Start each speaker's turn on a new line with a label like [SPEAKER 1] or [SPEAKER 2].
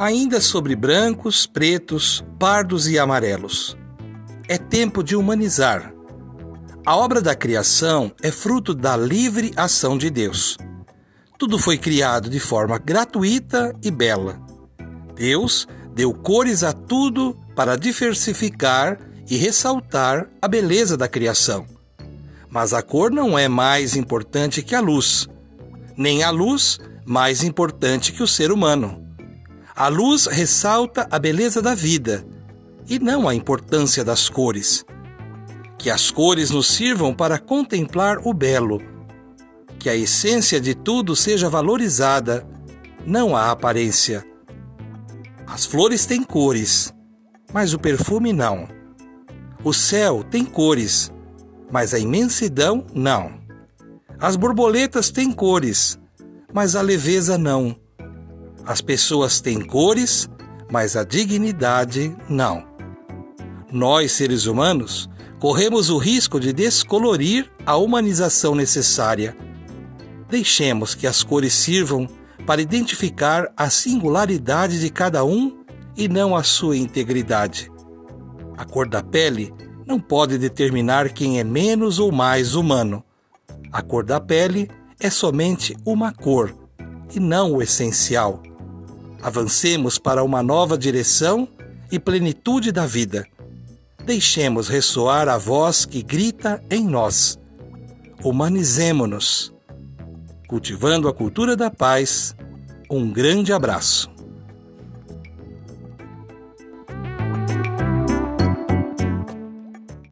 [SPEAKER 1] Ainda sobre brancos, pretos, pardos e amarelos. É tempo de humanizar. A obra da criação é fruto da livre ação de Deus. Tudo foi criado de forma gratuita e bela. Deus deu cores a tudo para diversificar e ressaltar a beleza da criação. Mas a cor não é mais importante que a luz, nem a luz mais importante que o ser humano. A luz ressalta a beleza da vida e não a importância das cores. Que as cores nos sirvam para contemplar o belo. Que a essência de tudo seja valorizada, não a aparência. As flores têm cores, mas o perfume não. O céu tem cores, mas a imensidão não. As borboletas têm cores, mas a leveza não. As pessoas têm cores, mas a dignidade não. Nós, seres humanos, corremos o risco de descolorir a humanização necessária. Deixemos que as cores sirvam para identificar a singularidade de cada um e não a sua integridade. A cor da pele não pode determinar quem é menos ou mais humano. A cor da pele é somente uma cor e não o essencial. Avancemos para uma nova direção e plenitude da vida. Deixemos ressoar a voz que grita em nós. Humanizemo-nos. Cultivando a cultura da paz, um grande abraço.